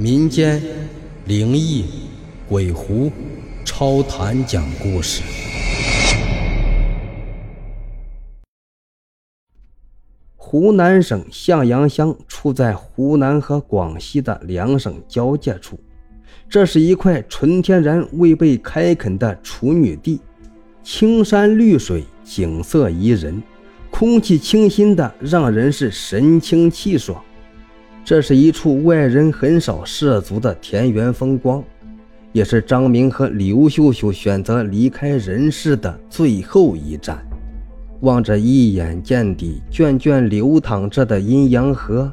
民间灵异鬼狐超谈讲故事。湖南省向阳乡处在湖南和广西的两省交界处，这是一块纯天然未被开垦的处女地，青山绿水，景色宜人，空气清新的让人是神清气爽。这是一处外人很少涉足的田园风光，也是张明和刘秀秀选择离开人世的最后一站。望着一眼见底、涓涓流淌着的阴阳河，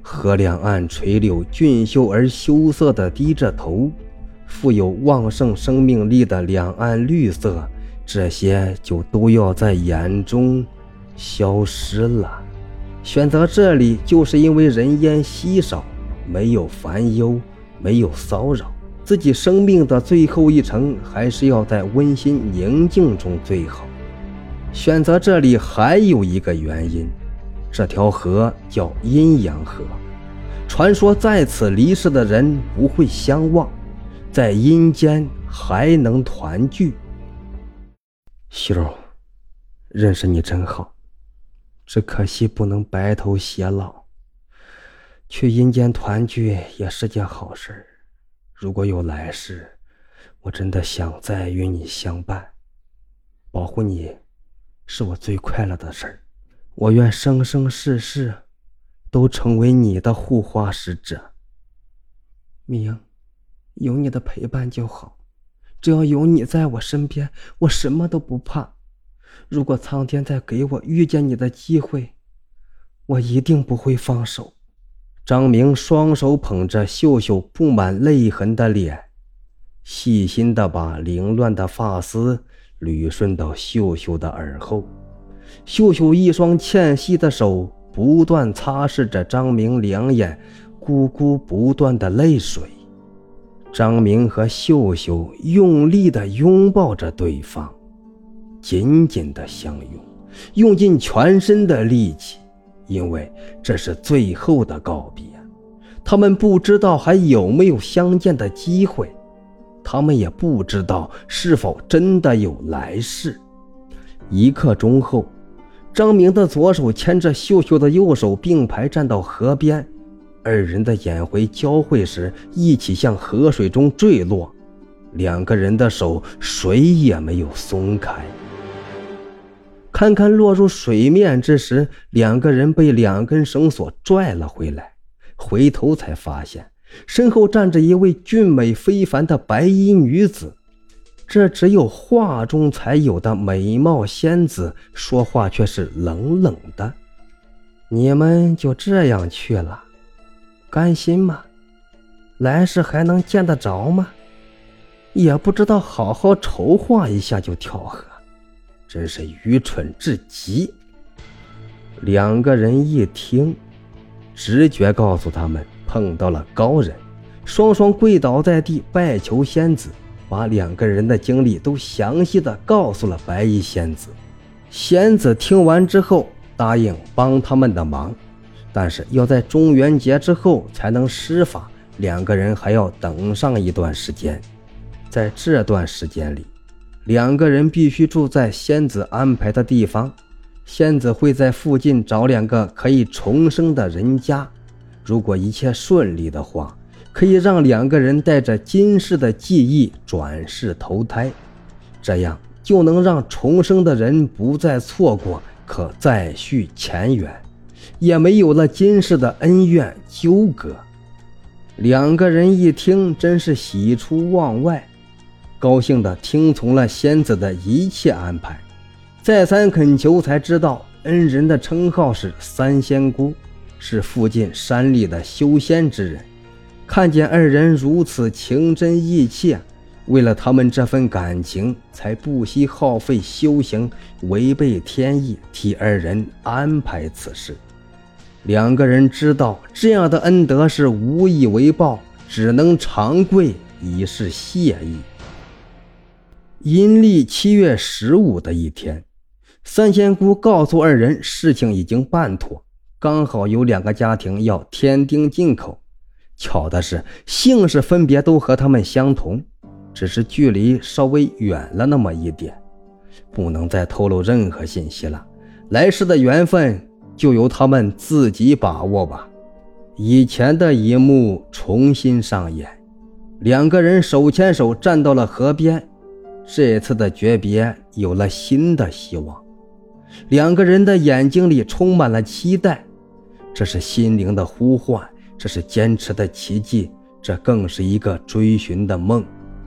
河两岸垂柳俊秀而羞涩地低着头，富有旺盛生命力的两岸绿色，这些就都要在眼中消失了。选择这里，就是因为人烟稀少，没有烦忧，没有骚扰。自己生命的最后一程，还是要在温馨宁静中最好。选择这里还有一个原因，这条河叫阴阳河，传说在此离世的人不会相忘，在阴间还能团聚。秀儿，认识你真好。只可惜不能白头偕老，去阴间团聚也是件好事如果有来世，我真的想再与你相伴，保护你，是我最快乐的事儿。我愿生生世世都成为你的护花使者。明，有你的陪伴就好，只要有你在我身边，我什么都不怕。如果苍天再给我遇见你的机会，我一定不会放手。张明双手捧着秀秀布满泪痕的脸，细心地把凌乱的发丝捋顺到秀秀的耳后。秀秀一双纤细的手不断擦拭着张明两眼咕咕不断的泪水。张明和秀秀用力地拥抱着对方。紧紧的相拥，用尽全身的力气，因为这是最后的告别。他们不知道还有没有相见的机会，他们也不知道是否真的有来世。一刻钟后，张明的左手牵着秀秀的右手并排站到河边，二人的眼回交汇时，一起向河水中坠落。两个人的手谁也没有松开。堪堪落入水面之时，两个人被两根绳索拽了回来。回头才发现，身后站着一位俊美非凡的白衣女子。这只有画中才有的美貌仙子，说话却是冷冷的：“你们就这样去了，甘心吗？来世还能见得着吗？也不知道好好筹划一下就跳河。”真是愚蠢至极！两个人一听，直觉告诉他们碰到了高人，双双跪倒在地拜求仙子，把两个人的经历都详细的告诉了白衣仙子。仙子听完之后，答应帮他们的忙，但是要在中元节之后才能施法，两个人还要等上一段时间。在这段时间里，两个人必须住在仙子安排的地方，仙子会在附近找两个可以重生的人家。如果一切顺利的话，可以让两个人带着今世的记忆转世投胎，这样就能让重生的人不再错过，可再续前缘，也没有了今世的恩怨纠葛。两个人一听，真是喜出望外。高兴地听从了仙子的一切安排，再三恳求，才知道恩人的称号是三仙姑，是附近山里的修仙之人。看见二人如此情真意切，为了他们这份感情，才不惜耗费修行，违背天意，替二人安排此事。两个人知道这样的恩德是无以为报，只能长跪以示谢意。阴历七月十五的一天，三仙姑告诉二人，事情已经办妥，刚好有两个家庭要添丁进口，巧的是，姓氏分别都和他们相同，只是距离稍微远了那么一点，不能再透露任何信息了。来世的缘分就由他们自己把握吧。以前的一幕重新上演，两个人手牵手站到了河边，这次的诀别有了新的希望。两个人的眼睛里充满了期待，这是心灵的呼唤。这是坚持的奇迹，这更是一个追寻的梦。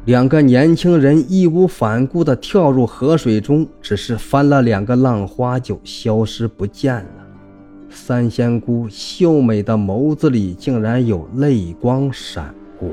两个年轻人义无反顾地跳入河水中，只是翻了两个浪花就消失不见了。三仙姑秀美的眸子里竟然有泪光闪过。